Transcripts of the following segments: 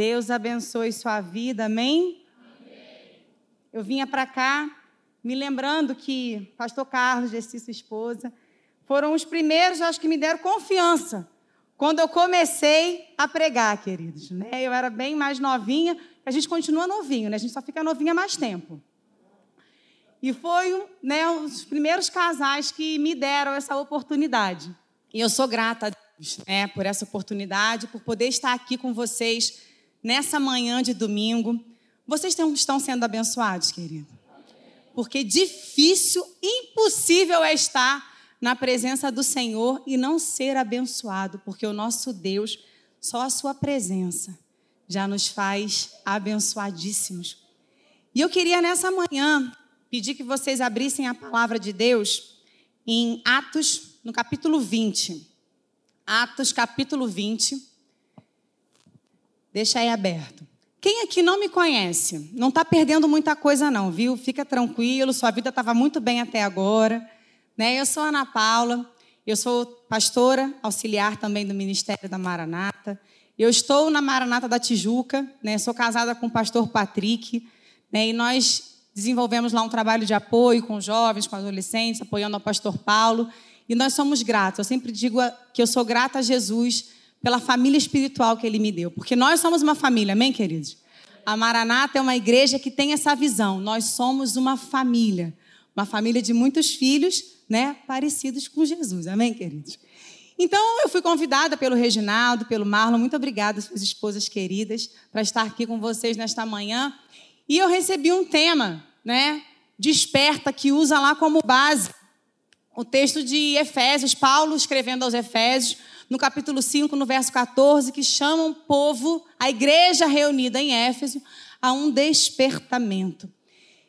Deus abençoe sua vida, amém? amém. Eu vinha para cá me lembrando que pastor Carlos, Jessi, sua esposa, foram os primeiros, acho que me deram confiança quando eu comecei a pregar, queridos. Né? Eu era bem mais novinha, a gente continua novinho, né? a gente só fica novinha mais tempo. E foi né, os primeiros casais que me deram essa oportunidade. E eu sou grata a Deus né, por essa oportunidade, por poder estar aqui com vocês nessa manhã de domingo. Vocês estão sendo abençoados, querido? Porque difícil, impossível é estar na presença do Senhor e não ser abençoado, porque o nosso Deus, só a sua presença já nos faz abençoadíssimos. E eu queria nessa manhã pedir que vocês abrissem a palavra de Deus em Atos, no capítulo 20. Atos, capítulo 20. Deixa aí aberto. Quem aqui não me conhece, não está perdendo muita coisa, não, viu? Fica tranquilo, sua vida estava muito bem até agora. Né? Eu sou Ana Paula, eu sou pastora auxiliar também do Ministério da Maranata. Eu estou na Maranata da Tijuca, né? sou casada com o pastor Patrick, né? e nós desenvolvemos lá um trabalho de apoio com jovens, com adolescentes, apoiando o pastor Paulo. E nós somos gratos. Eu sempre digo que eu sou grata a Jesus pela família espiritual que ele me deu. Porque nós somos uma família, amém, queridos? A Maranata é uma igreja que tem essa visão. Nós somos uma família. Uma família de muitos filhos, né? Parecidos com Jesus, amém, queridos? Então, eu fui convidada pelo Reginaldo, pelo Marlon. Muito obrigada, suas esposas queridas, para estar aqui com vocês nesta manhã. E eu recebi um tema, né? Desperta, que usa lá como base o texto de Efésios, Paulo escrevendo aos Efésios, no capítulo 5, no verso 14, que chama o povo, a igreja reunida em Éfeso, a um despertamento.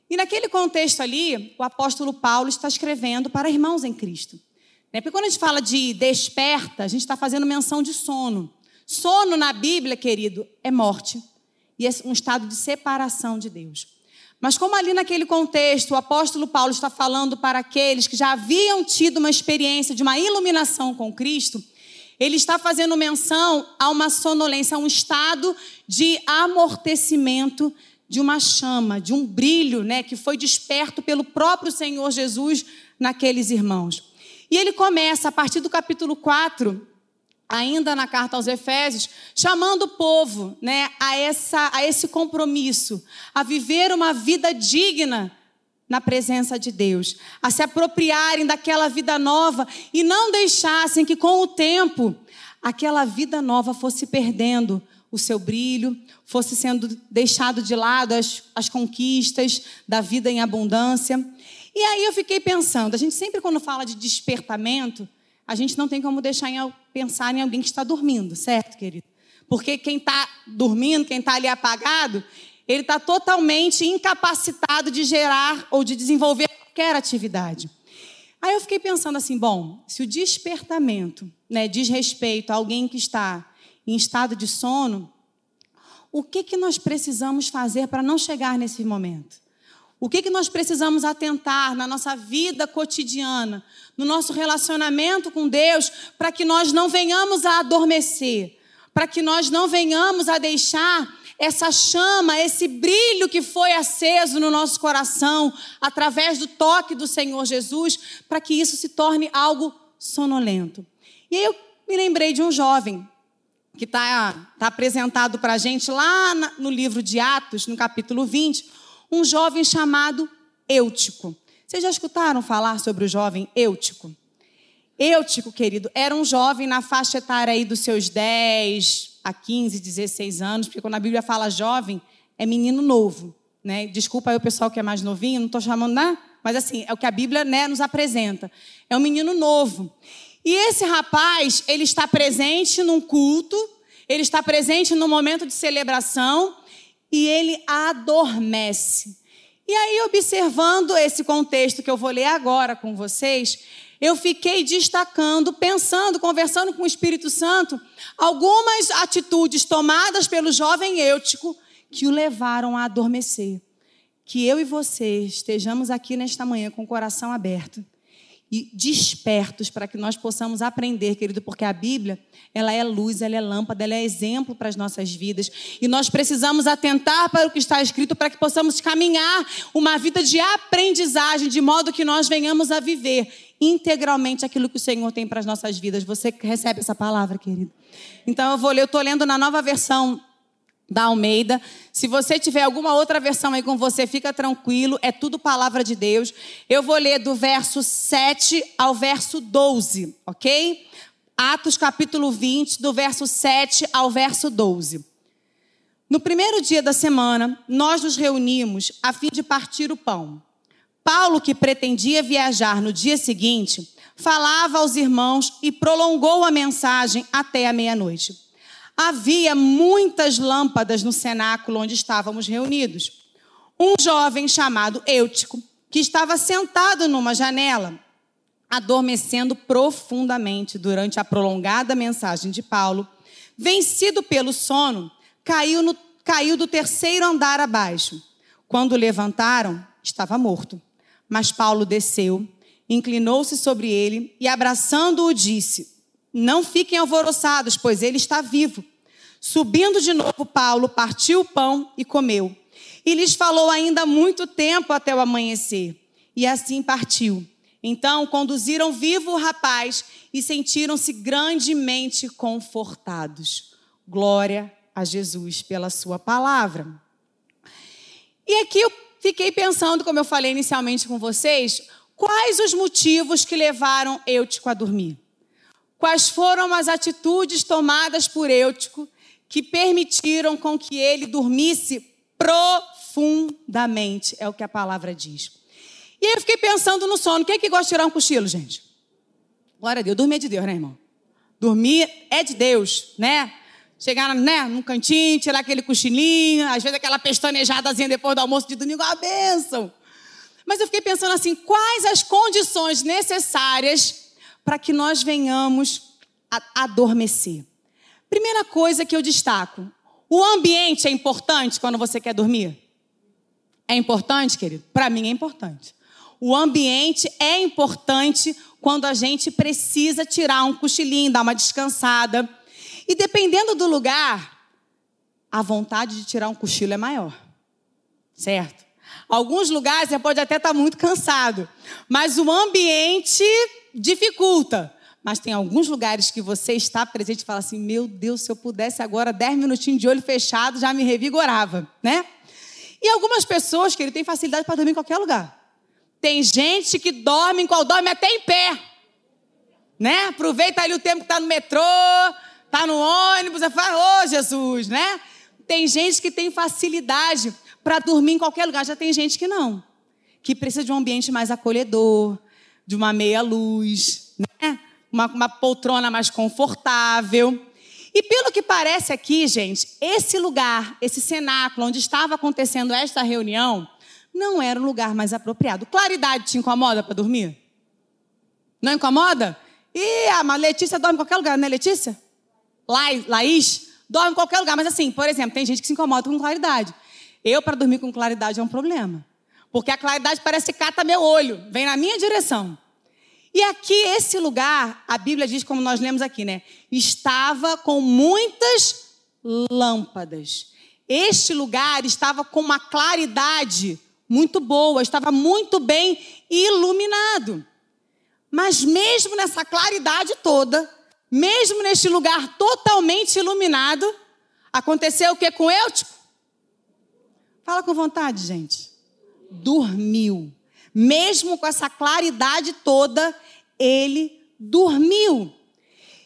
E naquele contexto ali, o apóstolo Paulo está escrevendo para irmãos em Cristo. Né? Porque quando a gente fala de desperta, a gente está fazendo menção de sono. Sono na Bíblia, querido, é morte. E é um estado de separação de Deus. Mas como ali naquele contexto o apóstolo Paulo está falando para aqueles que já haviam tido uma experiência de uma iluminação com Cristo, ele está fazendo menção a uma sonolência, a um estado de amortecimento de uma chama, de um brilho, né, que foi desperto pelo próprio Senhor Jesus naqueles irmãos. E ele começa a partir do capítulo 4, ainda na carta aos Efésios, chamando o povo, né, a essa a esse compromisso, a viver uma vida digna na presença de Deus, a se apropriarem daquela vida nova e não deixassem que com o tempo aquela vida nova fosse perdendo o seu brilho, fosse sendo deixado de lado as, as conquistas da vida em abundância. E aí eu fiquei pensando, a gente sempre quando fala de despertamento, a gente não tem como deixar em, pensar em alguém que está dormindo, certo, querido? Porque quem está dormindo, quem está ali apagado, ele está totalmente incapacitado de gerar ou de desenvolver qualquer atividade. Aí eu fiquei pensando assim, bom, se o despertamento né, diz respeito a alguém que está em estado de sono, o que, que nós precisamos fazer para não chegar nesse momento? O que, que nós precisamos atentar na nossa vida cotidiana, no nosso relacionamento com Deus, para que nós não venhamos a adormecer, para que nós não venhamos a deixar essa chama, esse brilho que foi aceso no nosso coração através do toque do Senhor Jesus, para que isso se torne algo sonolento. E aí eu me lembrei de um jovem que está tá apresentado para a gente lá no livro de Atos, no capítulo 20, um jovem chamado Eutico. Vocês já escutaram falar sobre o jovem Eutico? Eutico, querido, era um jovem na faixa etária aí dos seus 10, a 15, 16 anos, porque quando a Bíblia fala jovem, é menino novo. Né? Desculpa aí o pessoal que é mais novinho, não estou chamando nada, mas assim, é o que a Bíblia né, nos apresenta. É um menino novo. E esse rapaz, ele está presente num culto, ele está presente no momento de celebração e ele adormece. E aí, observando esse contexto que eu vou ler agora com vocês, eu fiquei destacando, pensando, conversando com o Espírito Santo, algumas atitudes tomadas pelo jovem Eutico que o levaram a adormecer. Que eu e você estejamos aqui nesta manhã com o coração aberto e despertos para que nós possamos aprender, querido, porque a Bíblia, ela é luz, ela é lâmpada, ela é exemplo para as nossas vidas. E nós precisamos atentar para o que está escrito para que possamos caminhar uma vida de aprendizagem, de modo que nós venhamos a viver integralmente aquilo que o Senhor tem para as nossas vidas. Você recebe essa palavra, querido? Então eu vou ler, eu estou lendo na nova versão da Almeida. Se você tiver alguma outra versão aí com você, fica tranquilo, é tudo palavra de Deus. Eu vou ler do verso 7 ao verso 12, ok? Atos capítulo 20, do verso 7 ao verso 12. No primeiro dia da semana, nós nos reunimos a fim de partir o pão. Paulo, que pretendia viajar no dia seguinte, falava aos irmãos e prolongou a mensagem até a meia-noite havia muitas lâmpadas no cenáculo onde estávamos reunidos. Um jovem chamado Eutico, que estava sentado numa janela, adormecendo profundamente durante a prolongada mensagem de Paulo, vencido pelo sono, caiu, no, caiu do terceiro andar abaixo. Quando levantaram, estava morto. Mas Paulo desceu, inclinou-se sobre ele e, abraçando-o, disse: Não fiquem alvoroçados, pois ele está vivo. Subindo de novo, Paulo partiu o pão e comeu. E lhes falou ainda muito tempo até o amanhecer. E assim partiu. Então conduziram vivo o rapaz e sentiram-se grandemente confortados. Glória a Jesus pela sua palavra. E aqui eu fiquei pensando, como eu falei inicialmente com vocês, quais os motivos que levaram Eutico a dormir? Quais foram as atitudes tomadas por Eutico que permitiram com que ele dormisse profundamente, é o que a palavra diz. E aí eu fiquei pensando no sono. Quem é que gosta de tirar um cochilo, gente? Glória a Deus. Dormir é de Deus, né, irmão? Dormir é de Deus, né? Chegar né, num cantinho, tirar aquele cochilinho, às vezes aquela pestanejadazinha depois do almoço de domingo, uma bênção. Mas eu fiquei pensando assim, quais as condições necessárias para que nós venhamos a adormecer? Primeira coisa que eu destaco: o ambiente é importante quando você quer dormir? É importante, querido? Para mim é importante. O ambiente é importante quando a gente precisa tirar um cochilinho, dar uma descansada. E dependendo do lugar, a vontade de tirar um cochilo é maior. Certo? Alguns lugares você pode até estar tá muito cansado, mas o ambiente dificulta. Mas tem alguns lugares que você está presente e fala assim: meu Deus, se eu pudesse agora, dez minutinhos de olho fechado, já me revigorava, né? E algumas pessoas que ele tem facilidade para dormir em qualquer lugar. Tem gente que dorme, qual dorme até em pé. Né? Aproveita ali o tempo que está no metrô, está no ônibus, fala, ô oh, Jesus, né? Tem gente que tem facilidade para dormir em qualquer lugar, já tem gente que não. Que precisa de um ambiente mais acolhedor, de uma meia luz, né? uma, uma poltrona mais confortável. E pelo que parece aqui, gente, esse lugar, esse cenáculo onde estava acontecendo esta reunião, não era um lugar mais apropriado. Claridade te incomoda para dormir? Não incomoda? E a Letícia dorme em qualquer lugar, né, Letícia? Laís dorme em qualquer lugar. Mas assim, por exemplo, tem gente que se incomoda com claridade. Eu, para dormir com claridade, é um problema. Porque a claridade parece que cata meu olho, vem na minha direção. E aqui, esse lugar, a Bíblia diz, como nós lemos aqui, né? Estava com muitas lâmpadas. Este lugar estava com uma claridade muito boa, estava muito bem iluminado. Mas mesmo nessa claridade toda, mesmo neste lugar totalmente iluminado, aconteceu o que com Eutico? Fala com vontade, gente. Dormiu. Mesmo com essa claridade toda, ele dormiu.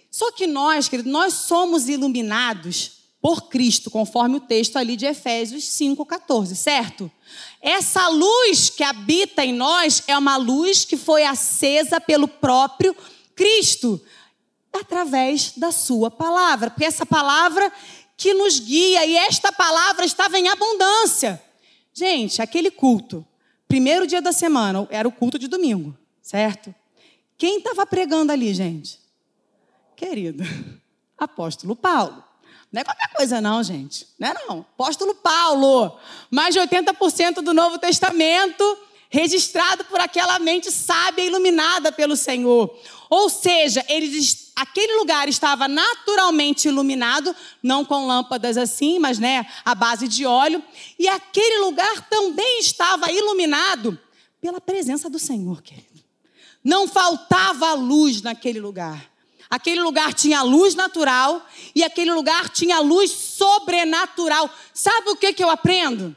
Só que nós, querido, nós somos iluminados por Cristo, conforme o texto ali de Efésios 5,14, certo? Essa luz que habita em nós é uma luz que foi acesa pelo próprio Cristo, através da Sua palavra, porque essa palavra que nos guia, e esta palavra estava em abundância. Gente, aquele culto primeiro dia da semana, era o culto de domingo, certo? Quem estava pregando ali, gente? Querido, apóstolo Paulo. Não é qualquer coisa, não, gente. Não é não. Apóstolo Paulo. Mais de 80% do Novo Testamento registrado por aquela mente sábia iluminada pelo Senhor. Ou seja, eles, aquele lugar estava naturalmente iluminado, não com lâmpadas assim, mas né, a base de óleo, e aquele lugar também estava iluminado pela presença do Senhor, querido. Não faltava luz naquele lugar. Aquele lugar tinha luz natural e aquele lugar tinha luz sobrenatural. Sabe o que, que eu aprendo?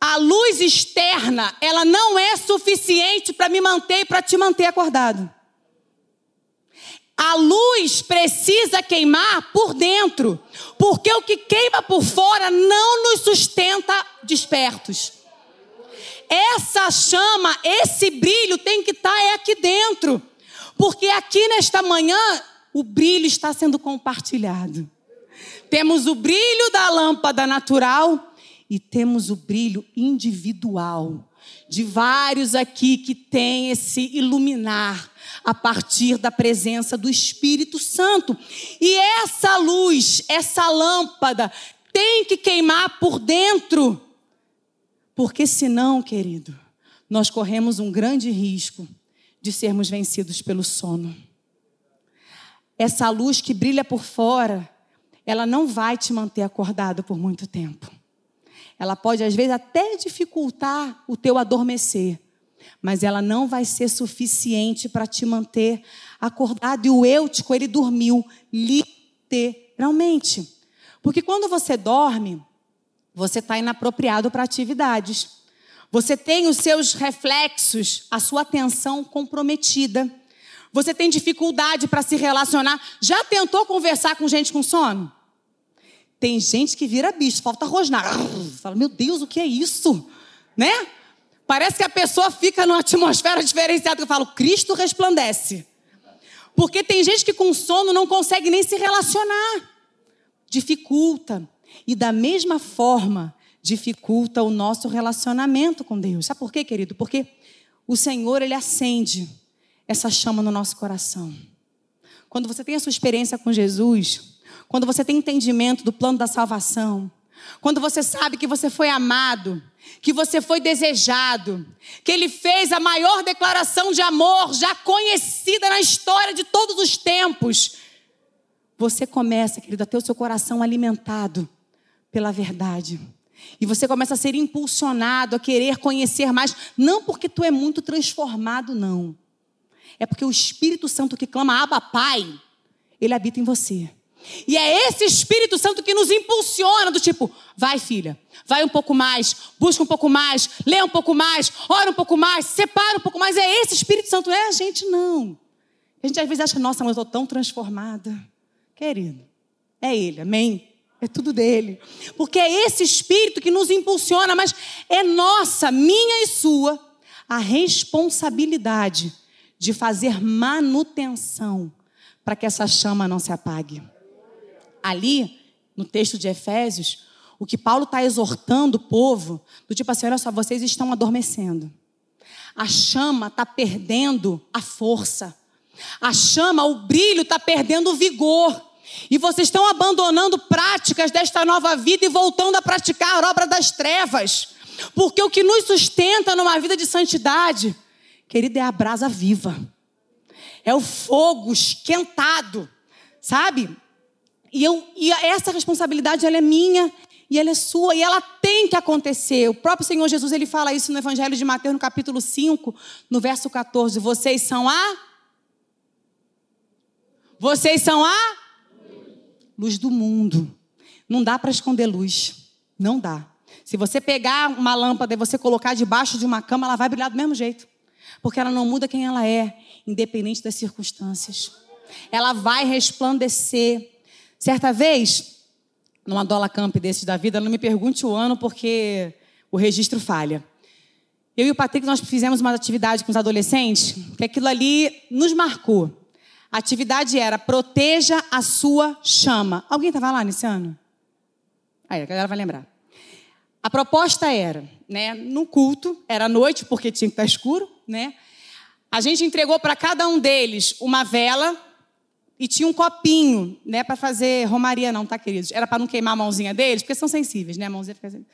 A luz externa, ela não é suficiente para me manter e para te manter acordado. A luz precisa queimar por dentro, porque o que queima por fora não nos sustenta despertos. Essa chama, esse brilho tem que estar tá, é aqui dentro. Porque aqui nesta manhã o brilho está sendo compartilhado. Temos o brilho da lâmpada natural e temos o brilho individual de vários aqui que tem esse iluminar a partir da presença do Espírito Santo. E essa luz, essa lâmpada tem que queimar por dentro. Porque senão, querido, nós corremos um grande risco de sermos vencidos pelo sono. Essa luz que brilha por fora, ela não vai te manter acordado por muito tempo. Ela pode, às vezes, até dificultar o teu adormecer, mas ela não vai ser suficiente para te manter acordado. E o eutico, ele dormiu literalmente. Porque quando você dorme, você está inapropriado para atividades. Você tem os seus reflexos, a sua atenção comprometida. Você tem dificuldade para se relacionar. Já tentou conversar com gente com sono? Tem gente que vira bicho, falta rosnar. Fala, meu Deus, o que é isso? Né? Parece que a pessoa fica numa atmosfera diferenciada. Eu falo, Cristo resplandece. Porque tem gente que com sono não consegue nem se relacionar. Dificulta. E da mesma forma, dificulta o nosso relacionamento com Deus. Sabe por quê, querido? Porque o Senhor, ele acende essa chama no nosso coração. Quando você tem a sua experiência com Jesus, quando você tem entendimento do plano da salvação, quando você sabe que você foi amado, que você foi desejado, que ele fez a maior declaração de amor já conhecida na história de todos os tempos, você começa, querido, a ter o seu coração alimentado pela verdade. E você começa a ser impulsionado a querer conhecer mais, não porque tu é muito transformado, não. É porque o Espírito Santo que clama Abba Pai, ele habita em você. E é esse Espírito Santo que nos impulsiona do tipo, vai filha, vai um pouco mais, busca um pouco mais, lê um pouco mais, ora um pouco mais, separa um pouco mais. É esse Espírito Santo, é a gente não. A gente às vezes acha, nossa, mas eu estou tão transformada. Querido, é Ele, amém? É tudo dele. Porque é esse espírito que nos impulsiona, mas é nossa, minha e sua, a responsabilidade de fazer manutenção para que essa chama não se apague. Ali, no texto de Efésios, o que Paulo está exortando o povo, do tipo assim: olha só, vocês estão adormecendo. A chama está perdendo a força. A chama, o brilho está perdendo o vigor. E vocês estão abandonando práticas desta nova vida e voltando a praticar a obra das trevas. Porque o que nos sustenta numa vida de santidade, querida, é a brasa viva. É o fogo esquentado, sabe? E, eu, e essa responsabilidade ela é minha e ela é sua e ela tem que acontecer. O próprio Senhor Jesus ele fala isso no Evangelho de Mateus, no capítulo 5, no verso 14. Vocês são a. Vocês são a luz do mundo. Não dá para esconder luz. Não dá. Se você pegar uma lâmpada e você colocar debaixo de uma cama, ela vai brilhar do mesmo jeito. Porque ela não muda quem ela é, independente das circunstâncias. Ela vai resplandecer. Certa vez, numa Dola Camp desses da vida, não me pergunte o ano, porque o registro falha. Eu e o Patrick, nós fizemos uma atividade com os adolescentes, que aquilo ali nos marcou. A atividade era proteja a sua chama. Alguém estava lá nesse ano? Aí, a galera vai lembrar. A proposta era, né, no culto, era noite, porque tinha que estar escuro, né? A gente entregou para cada um deles uma vela e tinha um copinho, né, para fazer romaria não, tá, queridos? Era para não queimar a mãozinha deles, porque são sensíveis, né, a mãozinha fica assim.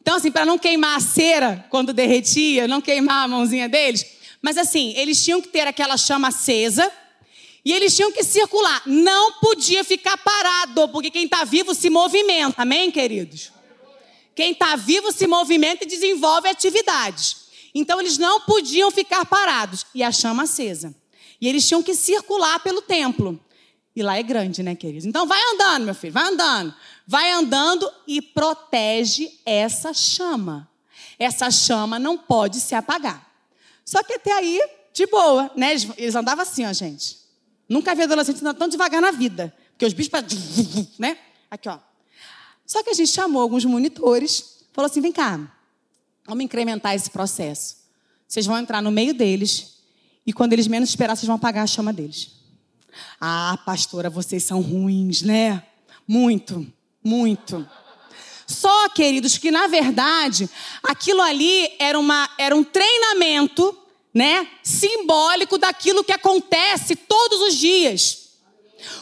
Então, assim, para não queimar a cera quando derretia, não queimar a mãozinha deles. Mas, assim, eles tinham que ter aquela chama acesa e eles tinham que circular. Não podia ficar parado, porque quem está vivo se movimenta. Amém, queridos? Quem está vivo se movimenta e desenvolve atividades. Então, eles não podiam ficar parados. E a chama acesa. E eles tinham que circular pelo templo. E lá é grande, né, queridos? Então, vai andando, meu filho, vai andando vai andando e protege essa chama. Essa chama não pode se apagar. Só que até aí, de boa, né? Eles andavam assim, ó, gente. Nunca vi adolescente andando tão devagar na vida. Porque os bichos, né? Aqui, ó. Só que a gente chamou alguns monitores, falou assim: vem cá, vamos incrementar esse processo. Vocês vão entrar no meio deles e quando eles menos esperar, vocês vão apagar a chama deles. Ah, pastora, vocês são ruins, né? Muito. Muito. Só, queridos, que na verdade aquilo ali era, uma, era um treinamento, né, simbólico daquilo que acontece todos os dias.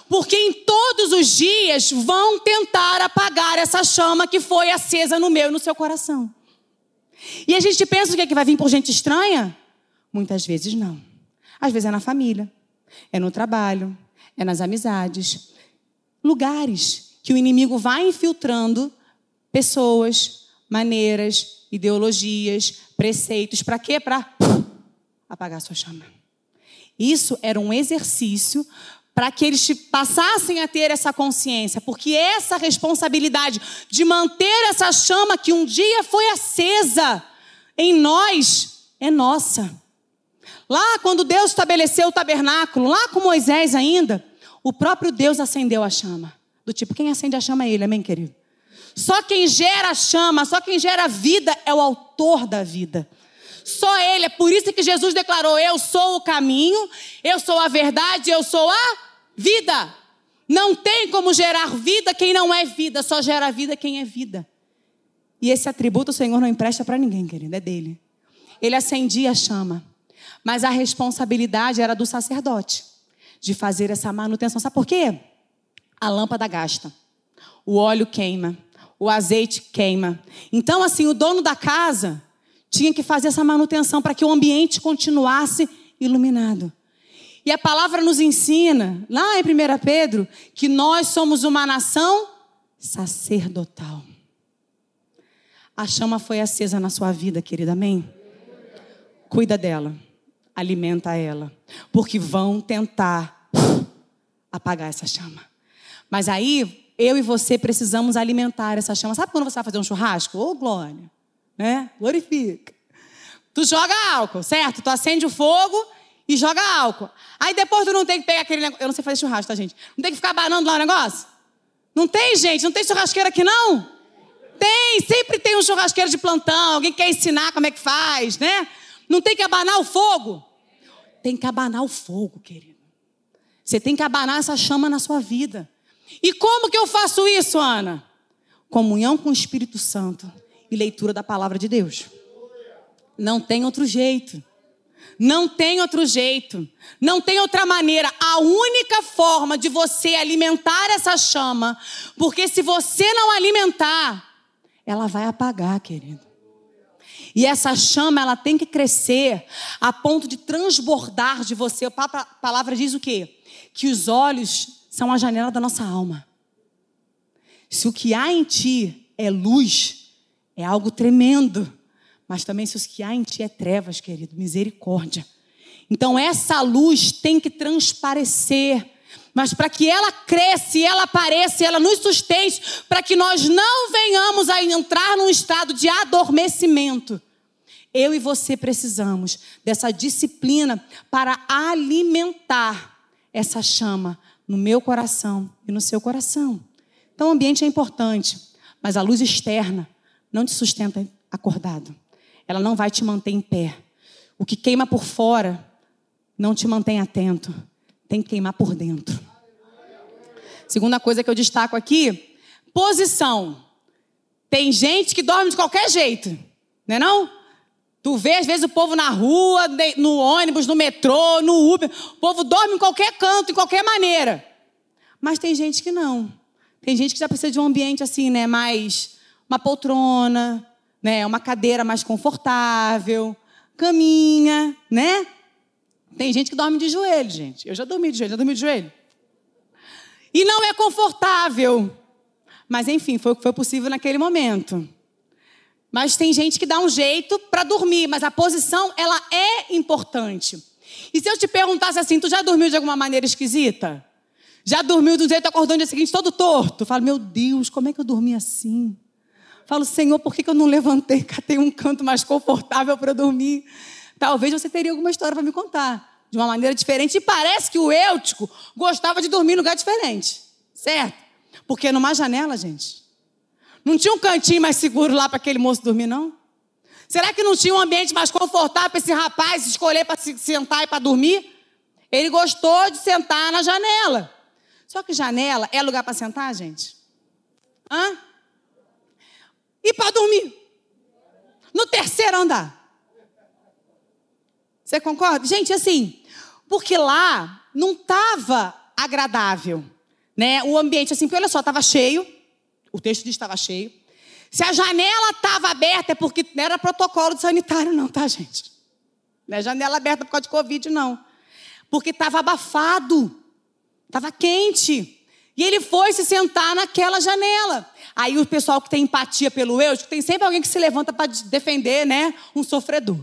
Porque em todos os dias vão tentar apagar essa chama que foi acesa no meu e no seu coração. E a gente pensa o que, é que vai vir por gente estranha? Muitas vezes não. Às vezes é na família, é no trabalho, é nas amizades, lugares que o inimigo vai infiltrando pessoas, maneiras, ideologias, preceitos. Para quê? Para apagar a sua chama. Isso era um exercício para que eles passassem a ter essa consciência, porque essa responsabilidade de manter essa chama que um dia foi acesa em nós é nossa. Lá, quando Deus estabeleceu o tabernáculo, lá com Moisés ainda, o próprio Deus acendeu a chama. Do tipo, quem acende a chama é ele, amém, querido? Só quem gera a chama, só quem gera a vida é o autor da vida. Só ele, é por isso que Jesus declarou: Eu sou o caminho, eu sou a verdade, eu sou a vida. Não tem como gerar vida quem não é vida, só gera vida quem é vida. E esse atributo o Senhor não empresta para ninguém, querido, é dele. Ele acendia a chama, mas a responsabilidade era do sacerdote de fazer essa manutenção. Sabe por quê? a lâmpada gasta, o óleo queima, o azeite queima. Então, assim, o dono da casa tinha que fazer essa manutenção para que o ambiente continuasse iluminado. E a palavra nos ensina, lá em 1 Pedro, que nós somos uma nação sacerdotal. A chama foi acesa na sua vida, querida, amém? Cuida dela, alimenta ela, porque vão tentar apagar essa chama. Mas aí, eu e você precisamos alimentar essa chama. Sabe quando você vai fazer um churrasco? Ô, oh, glória, né? Glorifica. Tu joga álcool, certo? Tu acende o fogo e joga álcool. Aí depois tu não tem que pegar aquele negócio. Eu não sei fazer churrasco, tá, gente? Não tem que ficar banando lá o negócio? Não tem, gente? Não tem churrasqueira aqui, não? Tem, sempre tem um churrasqueiro de plantão, alguém quer ensinar como é que faz, né? Não tem que abanar o fogo? Tem que abanar o fogo, querido. Você tem que abanar essa chama na sua vida. E como que eu faço isso, Ana? Comunhão com o Espírito Santo e leitura da palavra de Deus. Não tem outro jeito. Não tem outro jeito. Não tem outra maneira. A única forma de você alimentar essa chama, porque se você não alimentar, ela vai apagar, querido. E essa chama, ela tem que crescer a ponto de transbordar de você. A palavra diz o quê? Que os olhos são a janela da nossa alma. Se o que há em ti é luz, é algo tremendo. Mas também se o que há em ti é trevas, querido, misericórdia. Então essa luz tem que transparecer. Mas para que ela cresça, ela apareça, ela nos sustente, para que nós não venhamos a entrar num estado de adormecimento. Eu e você precisamos dessa disciplina para alimentar essa chama no meu coração e no seu coração. Então, o ambiente é importante, mas a luz externa não te sustenta acordado. Ela não vai te manter em pé. O que queima por fora não te mantém atento. Tem que queimar por dentro. Segunda coisa que eu destaco aqui, posição. Tem gente que dorme de qualquer jeito, não é não? Tu vê, às vezes, o povo na rua, no ônibus, no metrô, no Uber. O povo dorme em qualquer canto, em qualquer maneira. Mas tem gente que não. Tem gente que já precisa de um ambiente assim, né? Mais uma poltrona, né? Uma cadeira mais confortável, caminha, né? Tem gente que dorme de joelho, gente. Eu já dormi de joelho, já dormi de joelho. E não é confortável. Mas enfim, foi o que foi possível naquele momento. Mas tem gente que dá um jeito para dormir, mas a posição ela é importante. E se eu te perguntasse assim, tu já dormiu de alguma maneira esquisita? Já dormiu do jeito acordou no dia seguinte todo torto? Eu falo, meu Deus, como é que eu dormi assim? Falo, Senhor, por que, que eu não levantei, catei um canto mais confortável para dormir? Talvez você teria alguma história para me contar, de uma maneira diferente. E parece que o Eutico gostava de dormir em lugar diferente, certo? Porque numa janela, gente, não tinha um cantinho mais seguro lá para aquele moço dormir, não? Será que não tinha um ambiente mais confortável para esse rapaz escolher para se sentar e para dormir? Ele gostou de sentar na janela. Só que janela é lugar para sentar, gente? Hã? E para dormir? No terceiro andar. Você concorda? Gente, assim, porque lá não estava agradável, né? O ambiente, assim, porque olha só, estava cheio, o texto diz que estava cheio. Se a janela estava aberta é porque não era protocolo sanitário, não, tá, gente? Não é janela aberta por causa de Covid, não. Porque estava abafado, estava quente. E ele foi se sentar naquela janela. Aí o pessoal que tem empatia pelo eu, tem sempre alguém que se levanta para defender, né, um sofredor.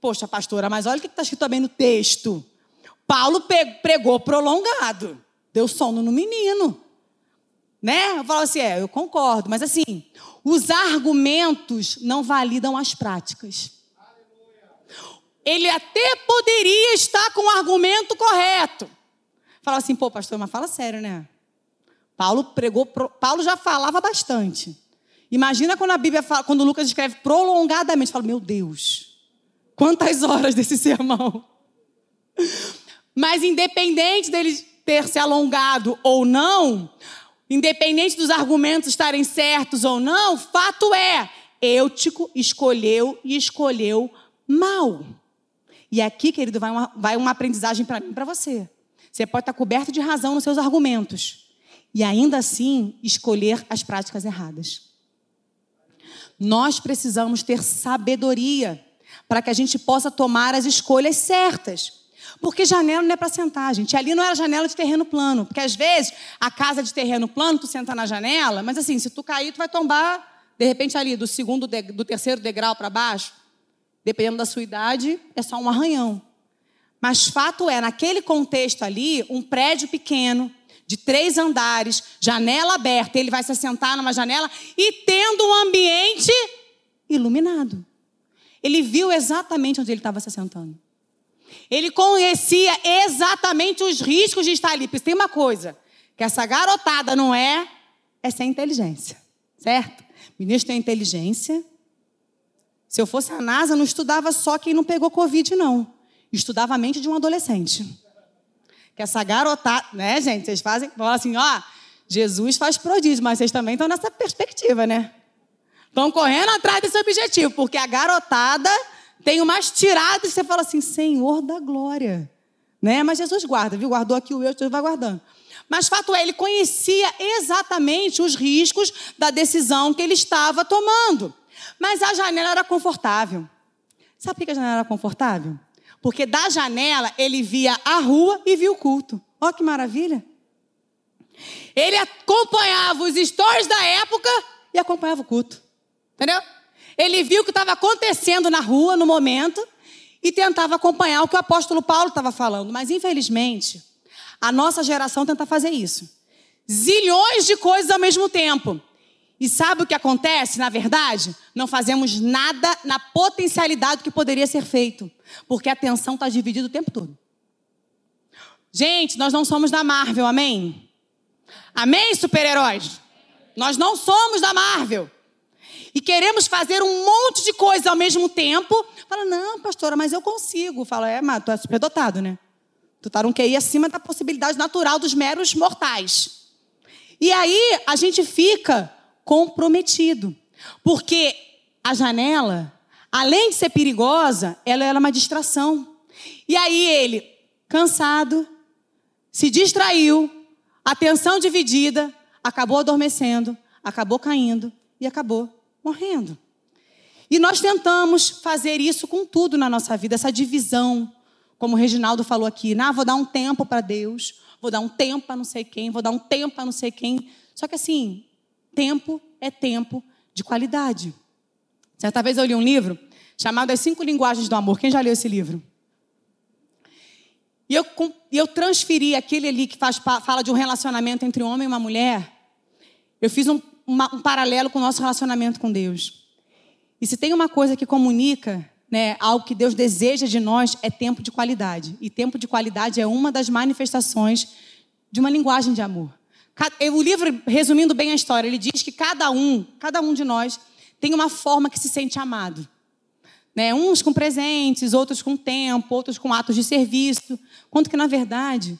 Poxa, pastora, mas olha o que está escrito também no texto. Paulo pregou prolongado, deu sono no menino. Né? Eu falo assim, é, eu concordo, mas assim, os argumentos não validam as práticas. Ele até poderia estar com o argumento correto. Fala assim, pô, pastor, mas fala sério, né? Paulo pregou, Paulo já falava bastante. Imagina quando a Bíblia fala, quando Lucas escreve prolongadamente, fala, meu Deus, quantas horas desse sermão. Mas independente dele ter se alongado ou não, independente dos argumentos estarem certos ou não, fato é, Eutico escolheu e escolheu mal. E aqui, querido, vai uma, vai uma aprendizagem para mim para você. Você pode estar coberto de razão nos seus argumentos e ainda assim escolher as práticas erradas. Nós precisamos ter sabedoria para que a gente possa tomar as escolhas certas. Porque janela não é para sentar, gente. Ali não era janela de terreno plano. Porque às vezes a casa de terreno plano, tu senta na janela, mas assim, se tu cair, tu vai tombar, de repente, ali, do segundo, do terceiro degrau para baixo. Dependendo da sua idade, é só um arranhão. Mas fato é, naquele contexto ali, um prédio pequeno, de três andares, janela aberta, ele vai se assentar numa janela e tendo um ambiente iluminado. Ele viu exatamente onde ele estava se assentando. Ele conhecia exatamente os riscos de estar ali. Porque tem uma coisa, que essa garotada não é, é sem inteligência, certo? O ministro tem inteligência. Se eu fosse a NASA, não estudava só quem não pegou Covid, não. Estudava a mente de um adolescente. Que essa garotada, né, gente? Vocês fazem, falam assim, ó, Jesus faz prodígio, mas vocês também estão nessa perspectiva, né? Estão correndo atrás desse objetivo, porque a garotada tem umas tiradas e você fala assim, Senhor da glória. Né? Mas Jesus guarda, viu? Guardou aqui o eu, Jesus vai guardando. Mas fato é, ele conhecia exatamente os riscos da decisão que ele estava tomando. Mas a janela era confortável. Sabe por que a janela era confortável? Porque da janela ele via a rua e via o culto. Olha que maravilha. Ele acompanhava os stories da época e acompanhava o culto. Entendeu? Ele viu o que estava acontecendo na rua no momento e tentava acompanhar o que o apóstolo Paulo estava falando. Mas, infelizmente, a nossa geração tenta fazer isso. Zilhões de coisas ao mesmo tempo. E sabe o que acontece, na verdade? Não fazemos nada na potencialidade que poderia ser feito, porque a atenção está dividida o tempo todo. Gente, nós não somos da Marvel, amém? Amém, super-heróis? Nós não somos da Marvel. E queremos fazer um monte de coisa ao mesmo tempo. Fala, não, pastora, mas eu consigo. Fala, é, mas tu é superdotado, né? Tu tá um QI acima da possibilidade natural dos meros mortais. E aí a gente fica comprometido. Porque a janela, além de ser perigosa, ela era uma distração. E aí ele, cansado, se distraiu, atenção dividida, acabou adormecendo, acabou caindo e acabou morrendo. E nós tentamos fazer isso com tudo na nossa vida, essa divisão, como o Reginaldo falou aqui, ah, vou dar um tempo para Deus, vou dar um tempo para não sei quem, vou dar um tempo para não sei quem. Só que assim, tempo é tempo de qualidade. Certa vez eu li um livro chamado As Cinco Linguagens do Amor. Quem já leu esse livro? E eu, eu transferi aquele ali que faz, fala de um relacionamento entre um homem e uma mulher. Eu fiz um, uma, um paralelo com o nosso relacionamento com Deus. E se tem uma coisa que comunica né, algo que Deus deseja de nós, é tempo de qualidade. E tempo de qualidade é uma das manifestações de uma linguagem de amor. O livro, resumindo bem a história, ele diz que cada um, cada um de nós, tem uma forma que se sente amado. Né? Uns com presentes, outros com tempo, outros com atos de serviço. Quanto que, na verdade,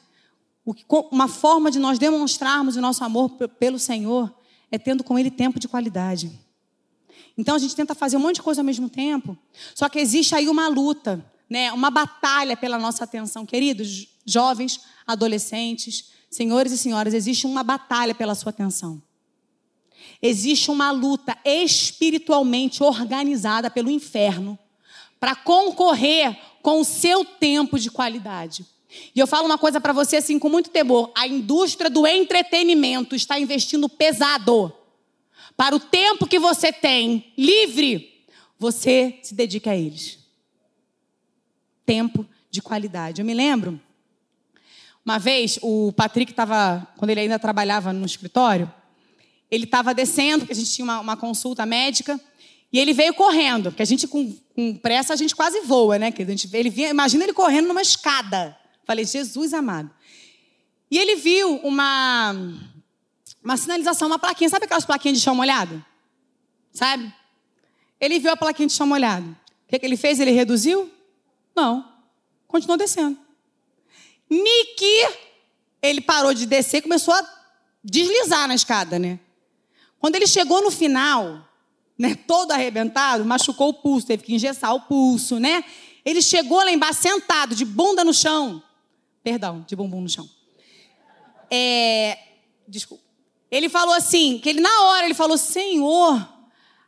uma forma de nós demonstrarmos o nosso amor pelo Senhor é tendo com Ele tempo de qualidade. Então a gente tenta fazer um monte de coisa ao mesmo tempo, só que existe aí uma luta, né? uma batalha pela nossa atenção. Queridos, jovens, adolescentes, senhores e senhoras, existe uma batalha pela sua atenção. Existe uma luta espiritualmente organizada pelo inferno para concorrer com o seu tempo de qualidade. E eu falo uma coisa para você assim com muito temor: a indústria do entretenimento está investindo pesado para o tempo que você tem livre, você se dedica a eles. Tempo de qualidade. Eu me lembro, uma vez, o Patrick estava, quando ele ainda trabalhava no escritório, ele estava descendo, porque a gente tinha uma, uma consulta médica. E ele veio correndo, porque a gente com, com pressa a gente quase voa, né? Ele vinha, imagina ele correndo numa escada. Falei, Jesus amado. E ele viu uma, uma sinalização, uma plaquinha. Sabe aquelas plaquinhas de chão molhado? Sabe? Ele viu a plaquinha de chão molhado. O que, que ele fez? Ele reduziu? Não. Continuou descendo. Niki, ele parou de descer e começou a deslizar na escada, né? Quando ele chegou no final, né, todo arrebentado, machucou o pulso, teve que engessar o pulso, né? Ele chegou lá embaixo sentado, de bunda no chão. Perdão, de bumbum no chão. É, desculpa. Ele falou assim, que ele na hora ele falou, Senhor.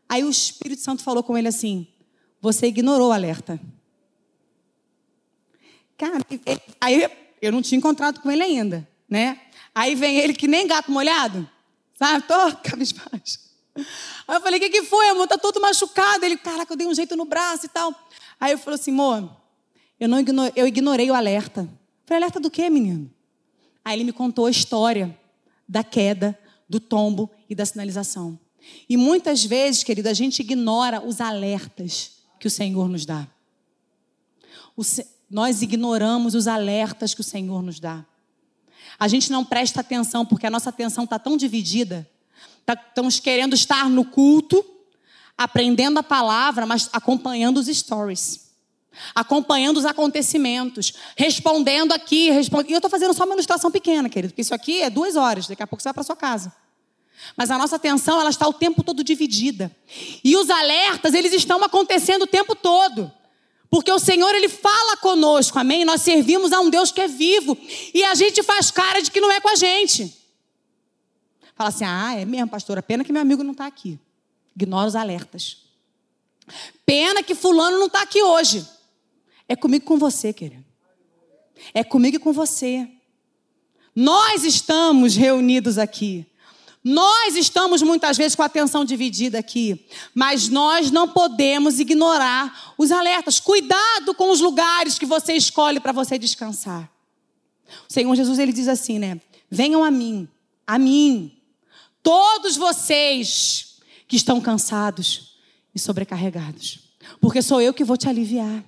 Aí o Espírito Santo falou com ele assim: Você ignorou o alerta. Cara, aí eu não tinha encontrado com ele ainda, né? Aí vem ele que nem gato molhado, sabe? Tô cabisbaixo. Aí eu falei, o que, que foi, amor? Tá todo machucado. Ele, caraca, eu dei um jeito no braço e tal. Aí eu falei assim, amor, eu, não eu ignorei o alerta. Falei, alerta do quê, menino? Aí ele me contou a história da queda, do tombo e da sinalização. E muitas vezes, querido, a gente ignora os alertas que o Senhor nos dá. O, nós ignoramos os alertas que o Senhor nos dá. A gente não presta atenção porque a nossa atenção está tão dividida Tá, estamos querendo estar no culto, aprendendo a palavra, mas acompanhando os stories. Acompanhando os acontecimentos, respondendo aqui, respondendo. E eu estou fazendo só uma ilustração pequena, querido, porque isso aqui é duas horas, daqui a pouco você vai para sua casa. Mas a nossa atenção, ela está o tempo todo dividida. E os alertas, eles estão acontecendo o tempo todo. Porque o Senhor, Ele fala conosco, amém? Nós servimos a um Deus que é vivo. E a gente faz cara de que não é com a gente. Fala assim: ah, é mesmo, pastora, pena que meu amigo não está aqui. Ignora os alertas. Pena que fulano não está aqui hoje. É comigo com você, querido. É comigo e com você. Nós estamos reunidos aqui. Nós estamos muitas vezes com a atenção dividida aqui, mas nós não podemos ignorar os alertas. Cuidado com os lugares que você escolhe para você descansar. O Senhor Jesus ele diz assim, né? Venham a mim, a mim, todos vocês que estão cansados e sobrecarregados, porque sou eu que vou te aliviar.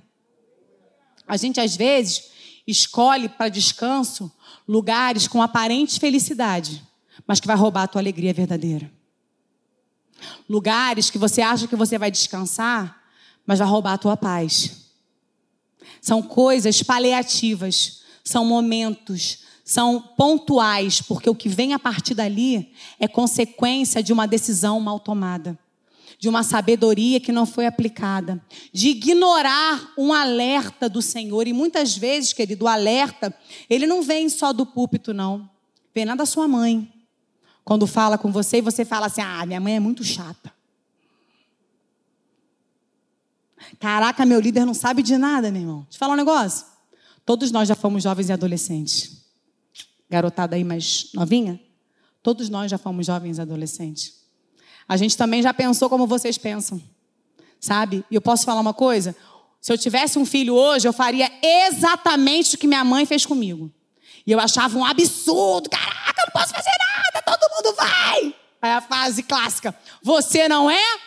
A gente às vezes escolhe para descanso lugares com aparente felicidade, mas que vai roubar a tua alegria verdadeira. Lugares que você acha que você vai descansar, mas vai roubar a tua paz. São coisas paliativas, são momentos, são pontuais, porque o que vem a partir dali é consequência de uma decisão mal tomada, de uma sabedoria que não foi aplicada, de ignorar um alerta do Senhor. E muitas vezes, querido, o alerta, ele não vem só do púlpito, não. Vem lá da sua mãe. Quando fala com você e você fala assim: ah, minha mãe é muito chata. Caraca, meu líder não sabe de nada, meu irmão. Deixa eu falar um negócio. Todos nós já fomos jovens e adolescentes. Garotada aí mais novinha? Todos nós já fomos jovens e adolescentes. A gente também já pensou como vocês pensam. Sabe? E eu posso falar uma coisa? Se eu tivesse um filho hoje, eu faria exatamente o que minha mãe fez comigo. E eu achava um absurdo. Caraca, eu não posso fazer nada, todo mundo vai. Aí a fase clássica. Você não é?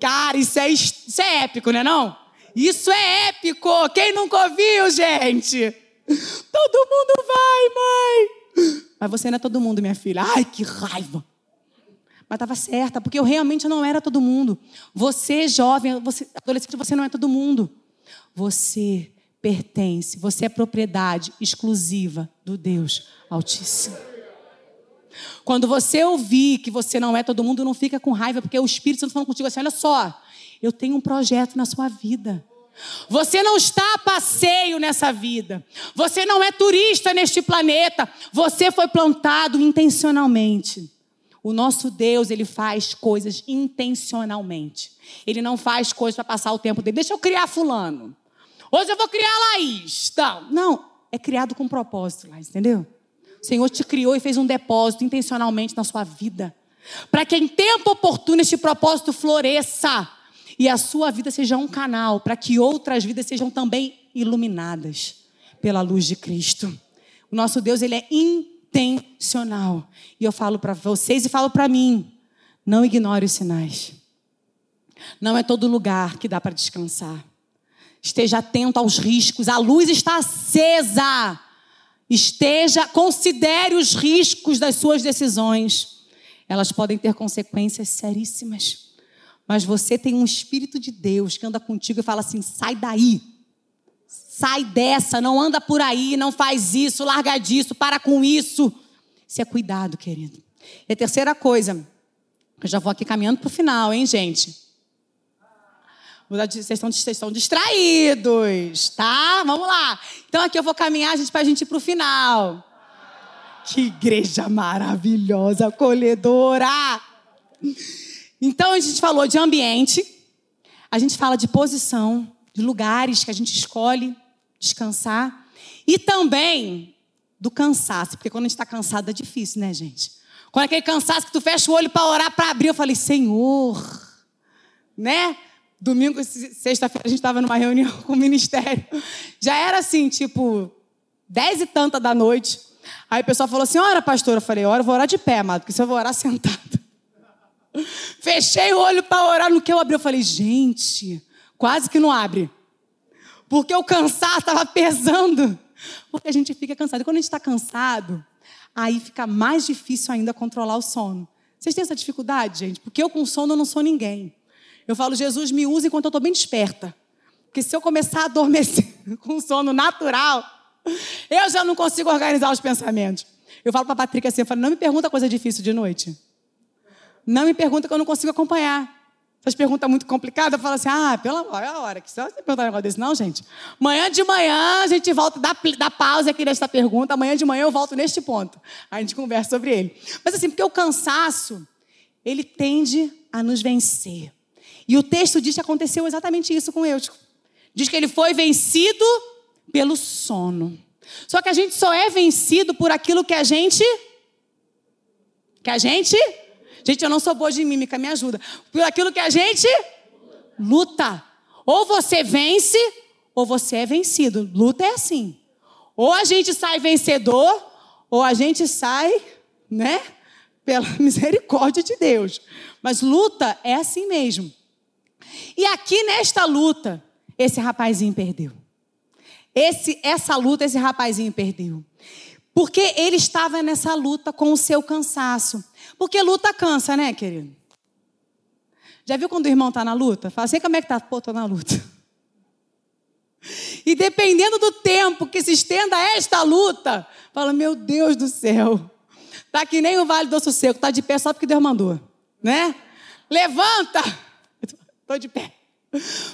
Cara, isso é, isso é épico, né não? Isso é épico. Quem nunca ouviu, gente? Todo mundo vai, mãe. Mas você não é todo mundo, minha filha. Ai, que raiva. Mas estava certa, porque eu realmente não era todo mundo. Você, jovem, você, adolescente, você não é todo mundo. Você pertence, você é propriedade exclusiva do Deus Altíssimo. Quando você ouvir que você não é todo mundo, não fica com raiva, porque o Espírito Santo falando contigo assim: olha só, eu tenho um projeto na sua vida. Você não está a passeio nessa vida. Você não é turista neste planeta. Você foi plantado intencionalmente. O nosso Deus, ele faz coisas intencionalmente. Ele não faz coisas para passar o tempo dele. Deixa eu criar fulano. Hoje eu vou criar Laís. Não, não. É criado com propósito, Laís, entendeu? O Senhor te criou e fez um depósito intencionalmente na sua vida. Para que em tempo oportuno este propósito floresça e a sua vida seja um canal para que outras vidas sejam também iluminadas pela luz de Cristo. O nosso Deus, ele é intencional. E eu falo para vocês e falo para mim, não ignore os sinais. Não é todo lugar que dá para descansar. Esteja atento aos riscos. A luz está acesa. Esteja, considere os riscos das suas decisões. Elas podem ter consequências seríssimas. Mas você tem um Espírito de Deus que anda contigo e fala assim: sai daí. Sai dessa, não anda por aí, não faz isso, larga disso, para com isso. Isso é cuidado, querido. E a terceira coisa, eu já vou aqui caminhando para o final, hein, gente? Vocês estão, vocês estão distraídos, tá? Vamos lá. Então aqui eu vou caminhar, gente, para a gente ir para o final. Que igreja maravilhosa, acolhedora. Então a gente falou de ambiente, a gente fala de posição, de lugares que a gente escolhe descansar e também do cansaço, porque quando a gente está cansado é difícil, né, gente? Quando é aquele cansaço que tu fecha o olho para orar, para abrir, eu falei, Senhor, né? Domingo, sexta-feira, a gente estava numa reunião com o ministério. Já era assim, tipo, dez e tanta da noite. Aí o pessoal falou assim: ora, pastora. Eu falei: ora, eu vou orar de pé, amado, porque se eu vou orar sentado. Fechei o olho para orar. No que eu abri, eu falei: gente, quase que não abre. Porque o cansaço estava pesando. Porque a gente fica cansado. E quando a gente está cansado, aí fica mais difícil ainda controlar o sono. Vocês têm essa dificuldade, gente? Porque eu com sono não sou ninguém. Eu falo, Jesus, me usa enquanto eu estou bem desperta. Porque se eu começar a adormecer com sono natural, eu já não consigo organizar os pensamentos. Eu falo para a Patrícia assim, eu falo, não me pergunta coisa difícil de noite. Não me pergunta que eu não consigo acompanhar. Essas perguntas muito complicadas, eu falo assim, ah, pela é hora. Que você perguntar um negócio desse, não, gente? Manhã de manhã a gente volta, dá, dá pausa aqui nesta pergunta, amanhã de manhã eu volto neste ponto. A gente conversa sobre ele. Mas assim, porque o cansaço, ele tende a nos vencer. E o texto diz que aconteceu exatamente isso com Eutico. Diz que ele foi vencido pelo sono. Só que a gente só é vencido por aquilo que a gente. Que a gente. Gente, eu não sou boa de mímica, me ajuda. Por aquilo que a gente luta. Ou você vence, ou você é vencido. Luta é assim. Ou a gente sai vencedor, ou a gente sai, né? Pela misericórdia de Deus. Mas luta é assim mesmo. E aqui nesta luta, esse rapazinho perdeu. Esse, essa luta, esse rapazinho perdeu. Porque ele estava nessa luta com o seu cansaço. Porque luta cansa, né, querido? Já viu quando o irmão está na luta? Fala assim, como é que tá? Pô, tô na luta. E dependendo do tempo que se estenda esta luta, fala, meu Deus do céu. Tá que nem o Vale do Osso Seco, tá de pé só porque Deus mandou, né? Levanta! Estou de pé.